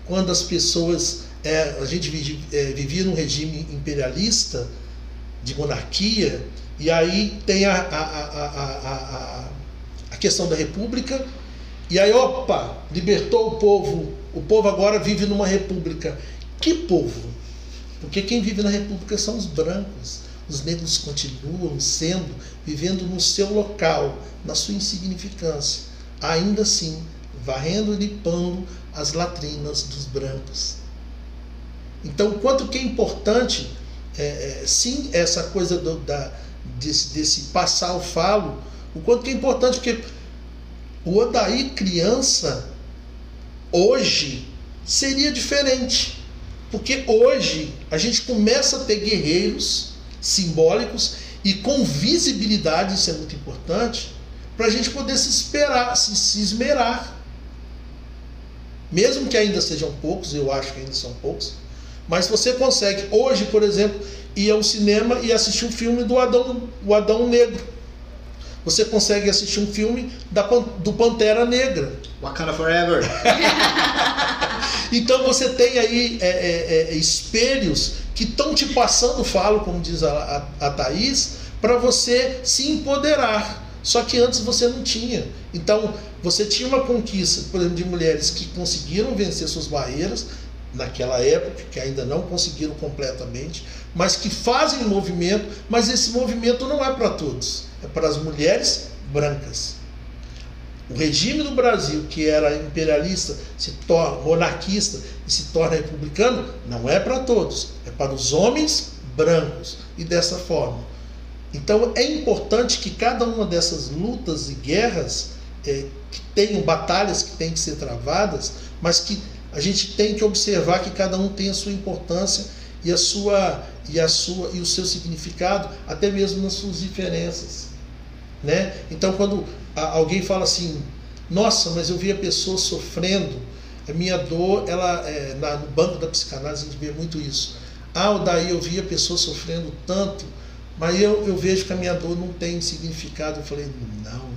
quando as pessoas. É, a gente vivia, é, vivia num regime imperialista, de monarquia, e aí tem a, a, a, a, a questão da república, e aí, opa, libertou o povo, o povo agora vive numa república. Que povo? Porque quem vive na república são os brancos. Os negros continuam sendo, vivendo no seu local, na sua insignificância, ainda assim, varrendo e limpando as latrinas dos brancos. Então, quanto que é importante, é, é, sim, essa coisa do, da, desse, desse passar o falo, o quanto que é importante, porque o Odaí criança, hoje, seria diferente. Porque hoje a gente começa a ter guerreiros simbólicos e com visibilidade, isso é muito importante, para a gente poder se esperar, se, se esmerar. Mesmo que ainda sejam poucos, eu acho que ainda são poucos, mas você consegue, hoje, por exemplo, ir ao cinema e assistir um filme do Adão, o Adão Negro. Você consegue assistir um filme da, do Pantera Negra. Wakanda Forever. *laughs* então você tem aí é, é, é, espelhos que estão te passando falo, como diz a, a, a Thaís, para você se empoderar. Só que antes você não tinha. Então você tinha uma conquista, por exemplo, de mulheres que conseguiram vencer suas barreiras, naquela época, que ainda não conseguiram completamente, mas que fazem movimento, mas esse movimento não é para todos, é para as mulheres brancas. O regime do Brasil, que era imperialista, se torna monarquista e se torna republicano, não é para todos, é para os homens brancos e dessa forma. Então é importante que cada uma dessas lutas e guerras é, que tenham batalhas que têm que ser travadas, mas que a gente tem que observar que cada um tem a sua importância e a sua e a sua e o seu significado, até mesmo nas suas diferenças, né? Então quando alguém fala assim, nossa, mas eu vi a pessoa sofrendo, a minha dor, ela é, na, no banco da psicanálise a gente vê muito isso. Ah, daí eu vi a pessoa sofrendo tanto, mas eu, eu vejo que a minha dor não tem significado. Eu falei, não,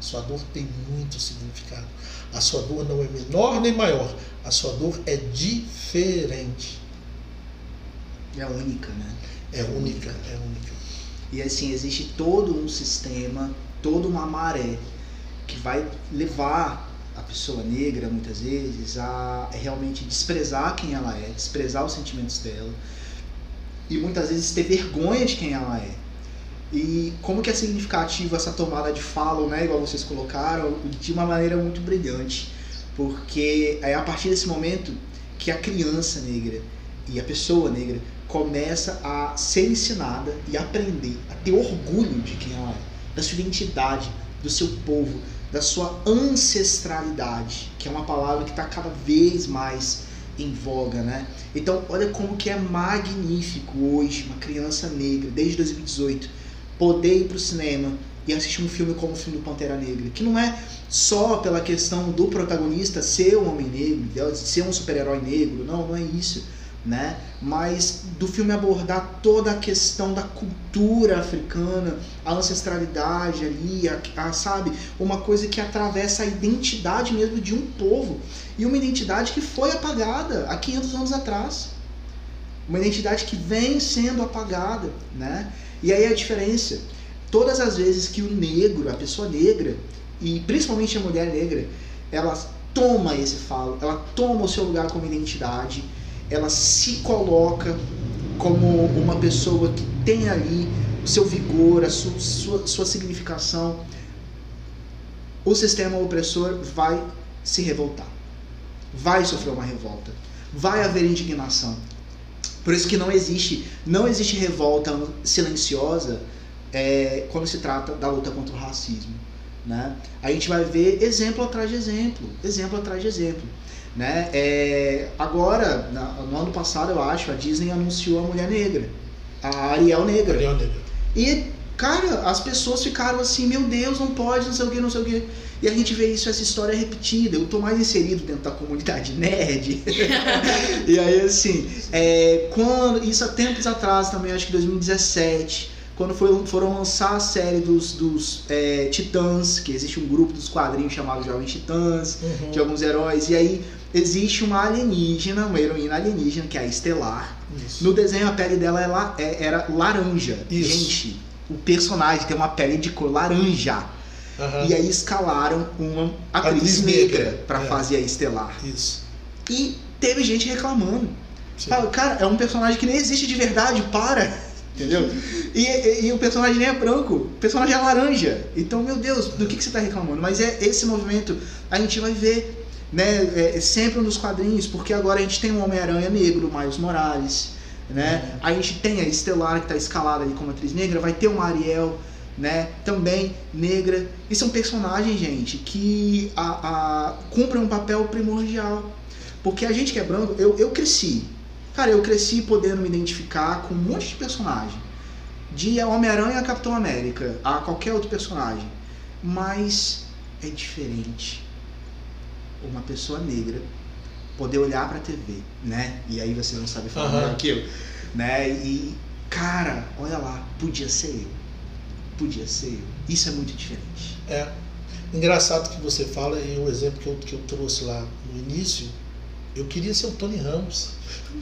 sua dor tem muito significado. A sua dor não é menor nem maior. A sua dor é diferente. É única, né? É única, é única. E assim, existe todo um sistema, toda uma maré que vai levar a pessoa negra, muitas vezes, a realmente desprezar quem ela é, desprezar os sentimentos dela e muitas vezes ter vergonha de quem ela é. E como que é significativo essa tomada de fala, né, igual vocês colocaram, de uma maneira muito brilhante, porque é a partir desse momento que a criança negra e a pessoa negra começa a ser ensinada e aprender a ter orgulho de quem ela é, da sua identidade, do seu povo, da sua ancestralidade, que é uma palavra que está cada vez mais em voga, né? Então, olha como que é magnífico hoje uma criança negra, desde 2018, poder ir para o cinema e assistir um filme como o filme do Pantera Negra, que não é só pela questão do protagonista ser um homem negro, ser um super-herói negro, não, não é isso, né? Mas do filme abordar toda a questão da cultura africana, a ancestralidade ali, a, a, sabe, uma coisa que atravessa a identidade mesmo de um povo e uma identidade que foi apagada há 500 anos atrás, uma identidade que vem sendo apagada, né? E aí a diferença, todas as vezes que o negro, a pessoa negra e principalmente a mulher negra, ela toma esse falo, ela toma o seu lugar como identidade ela se coloca como uma pessoa que tem ali o seu vigor, a sua, sua, sua significação, o sistema opressor vai se revoltar. Vai sofrer uma revolta. Vai haver indignação. Por isso que não existe, não existe revolta silenciosa é, quando se trata da luta contra o racismo. Né? A gente vai ver exemplo atrás de exemplo, exemplo atrás de exemplo. Né? É, agora, no ano passado, eu acho, a Disney anunciou a Mulher Negra, a Ariel Negra. Ariel Negra. E, cara, as pessoas ficaram assim, meu Deus, não pode, não sei o que, não sei o que. E a gente vê isso, essa história repetida. Eu tô mais inserido dentro da comunidade nerd. *laughs* e aí, assim, é, quando, isso há tempos atrás também, acho que 2017 quando foi, foram lançar a série dos, dos é, Titãs, que existe um grupo dos quadrinhos chamado Jovens Titãs, uhum. de alguns heróis, e aí existe uma alienígena, uma heroína alienígena, que é a Estelar. Isso. No desenho a pele dela era, é é, era laranja. Isso. Gente, o personagem tem uma pele de cor laranja. Uhum. E aí escalaram uma atriz, atriz negra para é. fazer a Estelar. Isso. E teve gente reclamando. Fala, cara, é um personagem que nem existe de verdade, para. *laughs* Entendeu? E, e, e, o personagem nem é branco, o personagem é laranja. Então, meu Deus, do que, que você está reclamando? Mas é esse movimento a gente vai ver né, é, sempre nos quadrinhos, porque agora a gente tem um Homem-Aranha negro, Miles Morales. Né? A gente tem a Estelar que está escalada ali como atriz negra, vai ter uma Ariel né, também negra. E são personagens, gente, que a, a, cumprem um papel primordial. Porque a gente que é branco, eu, eu cresci Cara, eu cresci podendo me identificar com um monte de personagem. De Homem-Aranha a Capitão América, a qualquer outro personagem. Mas é diferente uma pessoa negra poder olhar pra TV, né? E aí você não sabe falar uhum. aquilo, né? E, cara, olha lá, podia ser eu. Podia ser eu. Isso é muito diferente. É. Engraçado que você fala, e o exemplo que eu, que eu trouxe lá no início, eu queria ser o Tony Ramos.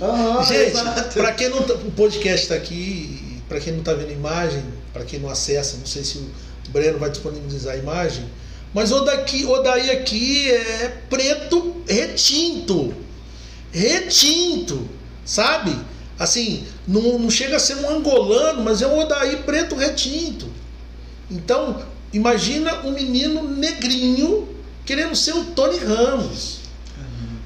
Uhum, Gente, para quem não tá, o podcast está aqui, para quem não está vendo imagem, para quem não acessa, não sei se o Breno vai disponibilizar a imagem, mas o daqui, o daí aqui é preto retinto. Retinto, sabe? Assim, não, não chega a ser um angolano, mas é um Odaí preto retinto. Então, imagina um menino negrinho querendo ser o Tony Ramos.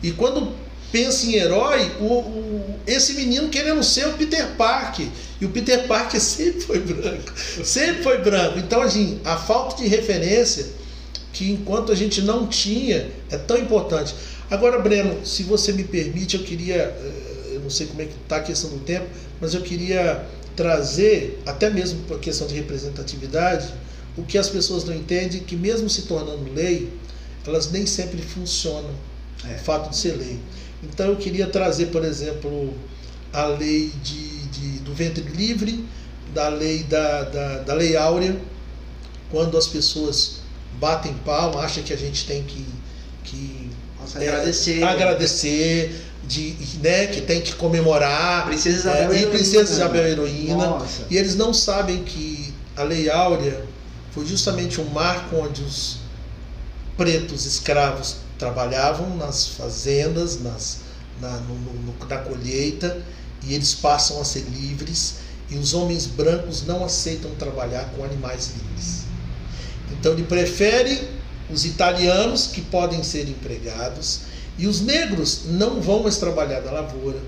E quando pensa em herói, o, o, esse menino querendo ser o Peter Parker. E o Peter Parker *laughs* sempre foi branco. Sempre foi branco. Então, assim, a falta de referência, que enquanto a gente não tinha, é tão importante. Agora, Breno, se você me permite, eu queria. Eh, eu não sei como é que está a questão do tempo, mas eu queria trazer, até mesmo por questão de representatividade, o que as pessoas não entendem, que mesmo se tornando lei, elas nem sempre funcionam é. o fato de ser lei. Então eu queria trazer, por exemplo, a lei de, de do ventre livre, da lei da, da, da, lei áurea, quando as pessoas batem palma, acham que a gente tem que, que Nossa, é, agradecer, agradecer de, né, que tem que comemorar. Princesa Isabel é, e Princesa Isabel Heroína. Nossa. E eles não sabem que a Lei Áurea foi justamente um marco onde os pretos escravos trabalhavam nas fazendas, nas, na, no, no, na colheita, e eles passam a ser livres, e os homens brancos não aceitam trabalhar com animais livres. Então ele prefere os italianos, que podem ser empregados, e os negros não vão mais trabalhar na lavoura,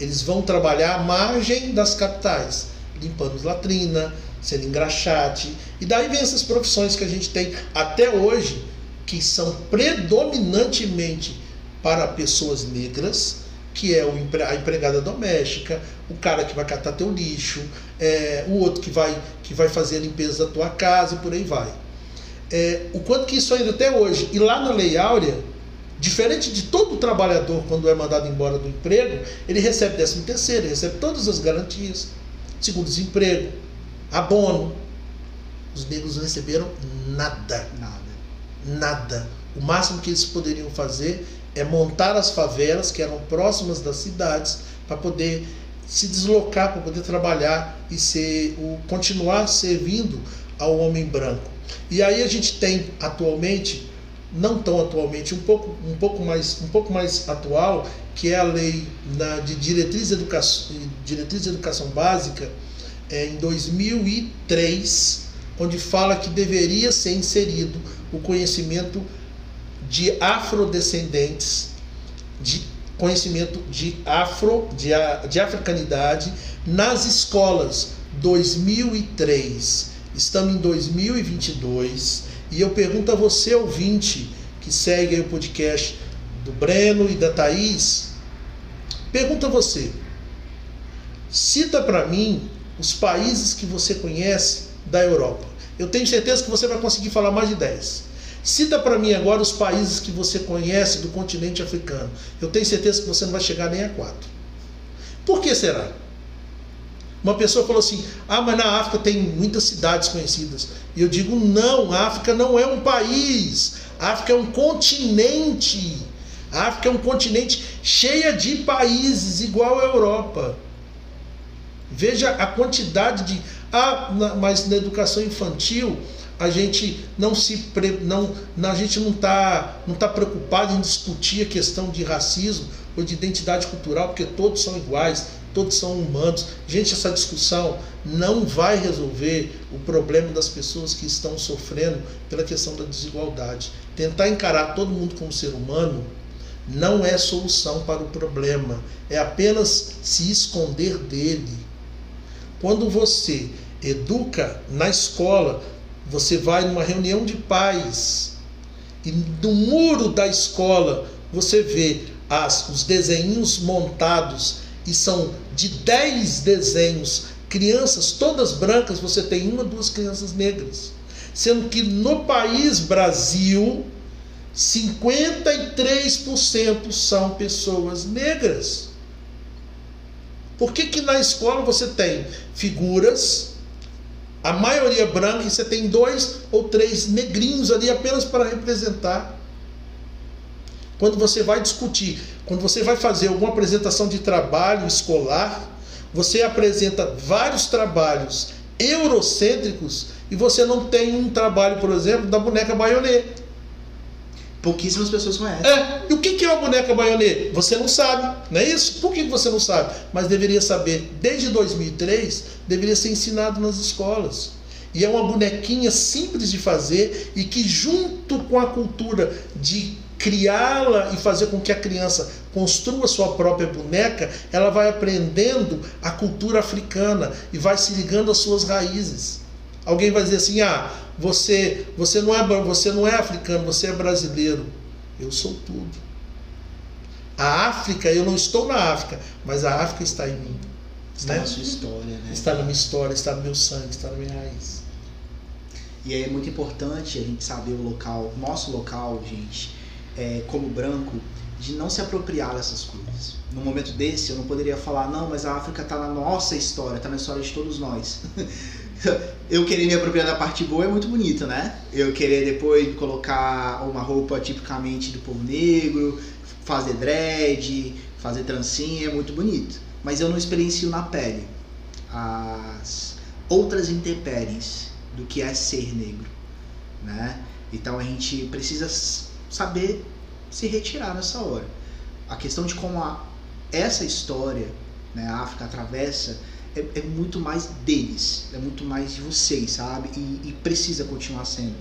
eles vão trabalhar à margem das capitais, limpando latrina, sendo engraxate, e daí vem essas profissões que a gente tem até hoje, que são predominantemente para pessoas negras, que é a empregada doméstica, o cara que vai catar teu lixo, é, o outro que vai, que vai fazer a limpeza da tua casa e por aí vai. É, o quanto que isso ainda até hoje, e lá na Lei Áurea, Diferente de todo trabalhador quando é mandado embora do emprego, ele recebe 13 terceiro, ele recebe todas as garantias, seguro-desemprego, abono. Os negros não receberam nada. Nada. Nada. O máximo que eles poderiam fazer é montar as favelas que eram próximas das cidades para poder se deslocar, para poder trabalhar e ser o continuar servindo ao homem branco. E aí a gente tem atualmente, não tão atualmente, um pouco, um pouco, mais, um pouco mais atual, que é a lei da, de diretriz de educação, diretriz de educação básica, é, em 2003, onde fala que deveria ser inserido o conhecimento de afrodescendentes, de conhecimento de afro, de, de africanidade nas escolas 2003. Estamos em 2022 e eu pergunto a você, ouvinte, que segue o podcast do Breno e da Thaís, pergunto a você, cita para mim os países que você conhece da Europa. Eu tenho certeza que você vai conseguir falar mais de 10. Cita para mim agora os países que você conhece do continente africano. Eu tenho certeza que você não vai chegar nem a quatro. Por que será? Uma pessoa falou assim: ah, mas na África tem muitas cidades conhecidas. E eu digo: não, a África não é um país. A África é um continente. A África é um continente cheia de países, igual a Europa. Veja a quantidade de. Ah, mas na educação infantil a gente não se não a gente não está não tá preocupado em discutir a questão de racismo ou de identidade cultural porque todos são iguais todos são humanos. Gente essa discussão não vai resolver o problema das pessoas que estão sofrendo pela questão da desigualdade. Tentar encarar todo mundo como ser humano não é solução para o problema. É apenas se esconder dele. Quando você educa na escola você vai numa reunião de pais e no muro da escola você vê as, os desenhos montados e são de 10 desenhos, crianças todas brancas, você tem uma, duas crianças negras. Sendo que no país Brasil, 53% são pessoas negras. Por que, que na escola você tem figuras a maioria branca, e você tem dois ou três negrinhos ali apenas para representar. Quando você vai discutir, quando você vai fazer alguma apresentação de trabalho escolar, você apresenta vários trabalhos eurocêntricos e você não tem um trabalho, por exemplo, da boneca baionê. Pouquíssimas pessoas conhecem. É. E o que é uma boneca baionê? Você não sabe, não é isso? Por que você não sabe? Mas deveria saber. Desde 2003, deveria ser ensinado nas escolas. E é uma bonequinha simples de fazer e que, junto com a cultura de criá-la e fazer com que a criança construa sua própria boneca, ela vai aprendendo a cultura africana e vai se ligando às suas raízes. Alguém vai dizer assim: "Ah, você, você não é você não é africano, você é brasileiro". Eu sou tudo. A África, eu não estou na África, mas a África está em mim. Está né? na sua história, né? Está na minha história, está no meu sangue, está na minha raiz. E aí é muito importante a gente saber o local, nosso local, gente, é, como branco, de não se apropriar dessas coisas. No momento desse, eu não poderia falar, não, mas a África está na nossa história, está na história de todos nós. *laughs* eu querer me apropriar da parte boa é muito bonito, né? Eu querer depois colocar uma roupa tipicamente do povo negro, fazer dread, fazer trancinha, é muito bonito. Mas eu não experiencio na pele as outras intempéries do que é ser negro, né? Então a gente precisa saber se retirar nessa hora. A questão de como a, essa história, né, a África atravessa é, é, muito mais deles, é muito mais de vocês, sabe? E, e, precisa continuar sendo.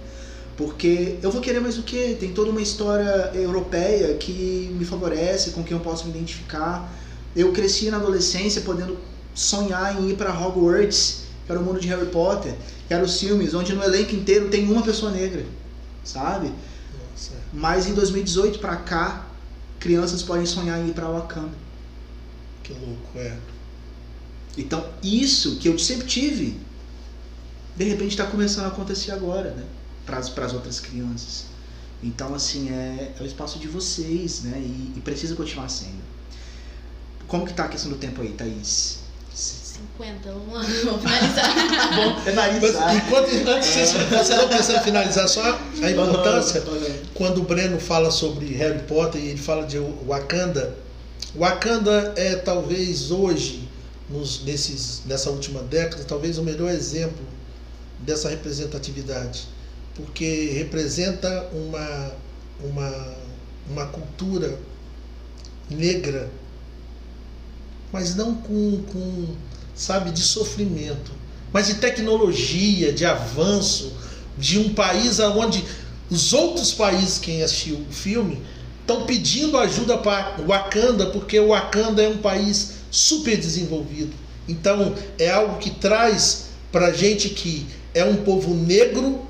Porque eu vou querer mais o que? Tem toda uma história europeia que me favorece, com quem eu posso me identificar. Eu cresci na adolescência podendo sonhar em ir para Hogwarts, que era o mundo de Harry Potter, que eram os filmes onde no elenco inteiro tem uma pessoa negra, sabe? Mas em 2018 para cá, crianças podem sonhar em ir para Wakanda. Que louco, é. Então, isso que eu sempre tive, de repente está começando a acontecer agora, né? Para as outras crianças. Então, assim, é, é o espaço de vocês, né? E, e precisa continuar sendo. Como que tá a questão do tempo aí, Thaís? 50, vamos, lá, vamos finalizar. Finalizar. Enquanto vocês vocês não pensando em finalizar, só a importância, quando o Breno fala sobre Harry Potter e ele fala de Wakanda, Wakanda é talvez hoje, nos, nesses, nessa última década, talvez o melhor exemplo dessa representatividade, porque representa uma, uma, uma cultura negra, mas não com, com, sabe, de sofrimento, mas de tecnologia, de avanço, de um país onde os outros países, quem assistiu o filme, estão pedindo ajuda para Wakanda, porque o Wakanda é um país super desenvolvido. Então é algo que traz para gente que é um povo negro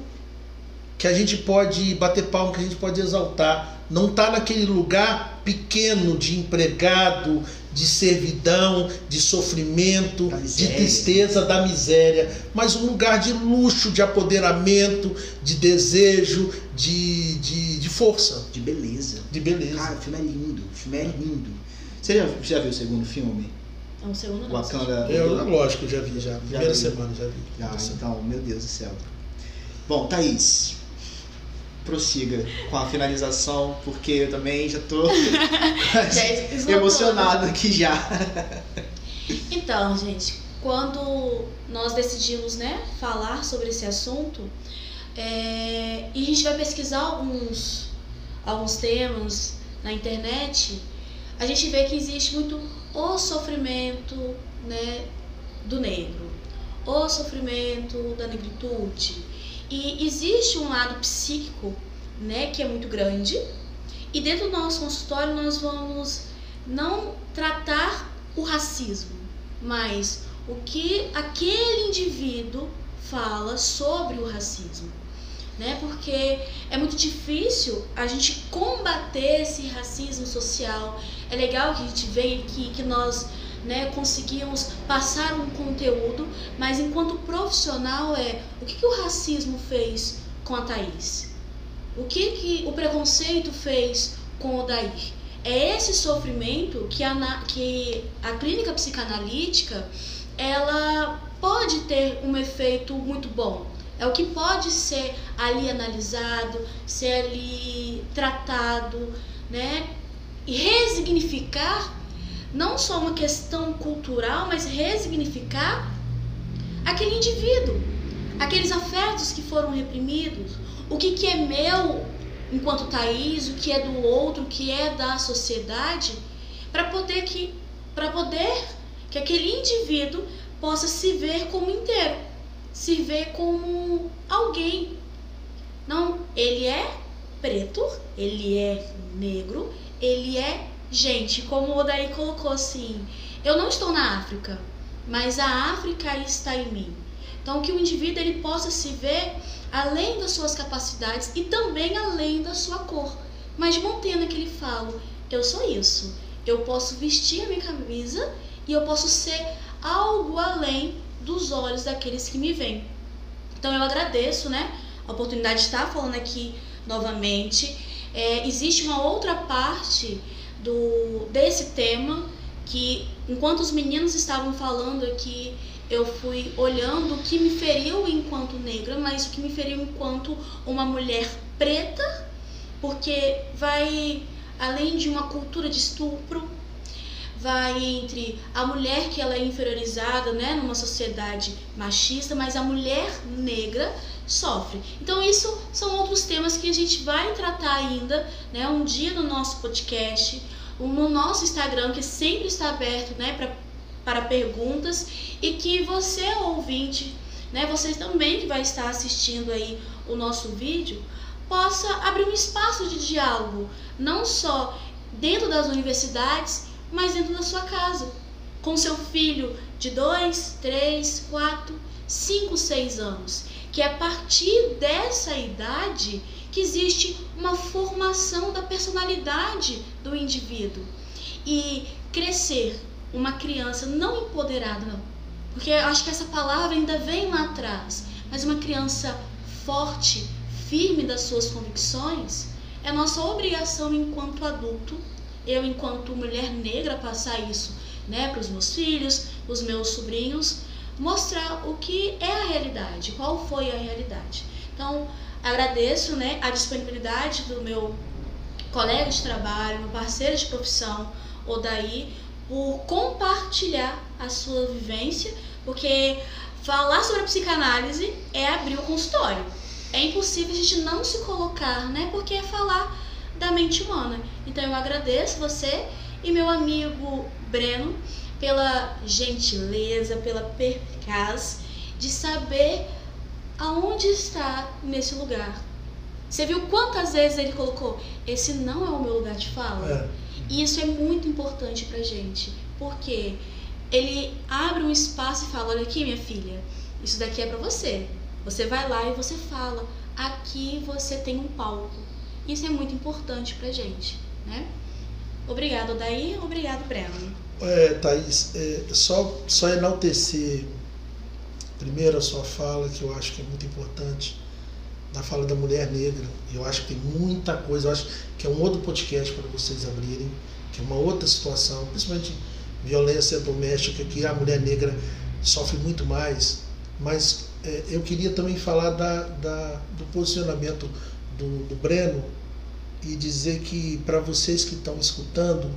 que a gente pode bater palma, que a gente pode exaltar. Não está naquele lugar pequeno de empregado, de servidão, de sofrimento, de tristeza, da miséria, mas um lugar de luxo, de apoderamento, de desejo, de, de, de força. De beleza. De beleza. Cara, o filme é lindo. O filme é lindo. Você já, já viu o segundo filme? É um segundo não. Wakanda. Eu, lógico, já vi, já. Primeira viu? semana já vi. Ah, então, meu Deus do céu. Bom, Thaís, prossiga com a finalização, porque eu também já tô *laughs* *laughs* Já esgotou. emocionado aqui já. Então, gente, quando nós decidimos, né, falar sobre esse assunto, é, e a gente vai pesquisar alguns, alguns temas na internet, a gente vê que existe muito o sofrimento, né, do negro, o sofrimento da negritude, e existe um lado psíquico, né, que é muito grande, e dentro do nosso consultório nós vamos não tratar o racismo, mas o que aquele indivíduo fala sobre o racismo, né? Porque é muito difícil a gente combater esse racismo social. É legal que a gente veja aqui que nós né, conseguimos passar um conteúdo, mas enquanto profissional é o que, que o racismo fez com a Thaís? O que, que o preconceito fez com o Dair? É esse sofrimento que a, que a clínica psicanalítica ela pode ter um efeito muito bom. É o que pode ser ali analisado, ser ali tratado, né? E resignificar não só uma questão cultural, mas resignificar aquele indivíduo, aqueles afetos que foram reprimidos, o que, que é meu enquanto Thaís, o que é do outro, o que é da sociedade, para poder que para poder que aquele indivíduo possa se ver como inteiro, se ver como alguém. Não, ele é preto, ele é negro, ele é gente, como o Odaí colocou assim, eu não estou na África, mas a África está em mim. Então que o indivíduo ele possa se ver além das suas capacidades e também além da sua cor. Mas de Montana que ele fala, eu sou isso. Eu posso vestir a minha camisa e eu posso ser algo além dos olhos daqueles que me veem. Então eu agradeço, né, a oportunidade de estar falando aqui novamente. É, existe uma outra parte do desse tema que enquanto os meninos estavam falando aqui, eu fui olhando o que me feriu enquanto negra, mas o que me feriu enquanto uma mulher preta, porque vai além de uma cultura de estupro, vai entre a mulher que ela é inferiorizada, né, numa sociedade machista, mas a mulher negra sofre. Então isso são outros temas que a gente vai tratar ainda, né, um dia no nosso podcast, no nosso Instagram que sempre está aberto, né, para para perguntas e que você ouvinte, né, você também que vai estar assistindo aí o nosso vídeo, possa abrir um espaço de diálogo, não só dentro das universidades, mas dentro da sua casa, com seu filho de 2, 3, 4, 5, 6 anos, que é a partir dessa idade que existe uma formação da personalidade do indivíduo. E crescer uma criança não empoderada. Porque eu acho que essa palavra ainda vem lá atrás, mas uma criança forte, firme das suas convicções, É nossa obrigação enquanto adulto, eu enquanto mulher negra, passar isso né, para os meus filhos, os meus sobrinhos, mostrar o que é a realidade, qual foi a realidade. Então, agradeço né, a disponibilidade do meu colega de trabalho, meu parceiro de profissão, Odaí, por compartilhar a sua vivência, porque falar sobre a psicanálise é abrir o consultório. É impossível a gente não se colocar, né? Porque é falar da mente humana. Então eu agradeço você e meu amigo Breno pela gentileza, pela perspicaz de saber aonde está nesse lugar. Você viu quantas vezes ele colocou: esse não é o meu lugar de fala? É. E isso é muito importante pra gente, porque ele abre um espaço e fala: olha aqui, minha filha, isso daqui é para você. Você vai lá e você fala: aqui você tem um palco. Isso é muito importante pra gente, né? Obrigado, Daí. Obrigado, Breno. É, Thaís, é, só, só enaltecer primeiro a sua fala, que eu acho que é muito importante, da fala da mulher negra. Eu acho que tem muita coisa, eu acho que é um outro podcast para vocês abrirem, que é uma outra situação, principalmente violência doméstica, que a mulher negra sofre muito mais. Mas é, eu queria também falar da, da do posicionamento do, do Breno e dizer que para vocês que estão escutando,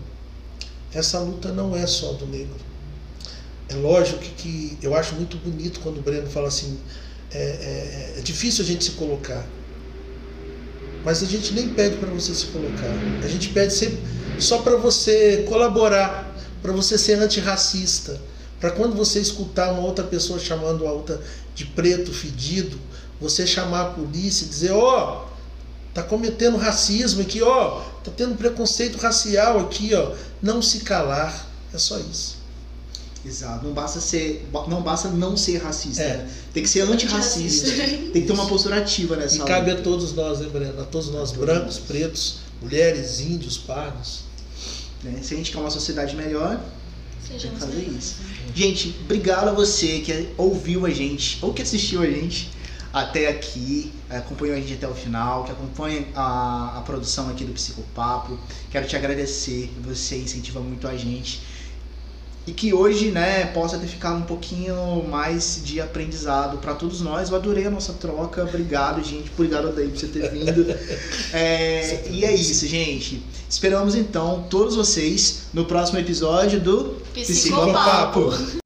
essa luta não é só do negro. É lógico que, que eu acho muito bonito quando o Breno fala assim: é, é, é difícil a gente se colocar. Mas a gente nem pede para você se colocar. A gente pede sempre só para você colaborar, para você ser antirracista. Para quando você escutar uma outra pessoa chamando a outra de preto fedido, você chamar a polícia e dizer: ó, oh, tá cometendo racismo aqui, ó, oh, tá tendo preconceito racial aqui, ó. Não se calar. É só isso. Exato. Não basta ser, não basta não ser racista. É. Né? Tem que ser antirracista. Tem que ter uma postura ativa nessa. E cabe a todos nós, né, Breno? A todos nós, brancos, todos. pretos, mulheres, índios, pardos. Né? Se a gente quer uma sociedade melhor, Sejamos tem que fazer isso. Gente, obrigado a você que ouviu a gente ou que assistiu a gente até aqui, acompanhou a gente até o final, que acompanha a, a produção aqui do Psicopapo. Quero te agradecer, você incentiva muito a gente e que hoje, né, possa ter ficado um pouquinho mais de aprendizado para todos nós. Eu adorei a nossa troca, obrigado, gente, obrigado daí por você ter vindo. *laughs* É, e é isso, gente. Esperamos então todos vocês no próximo episódio do Psicopapo. Psicopapo.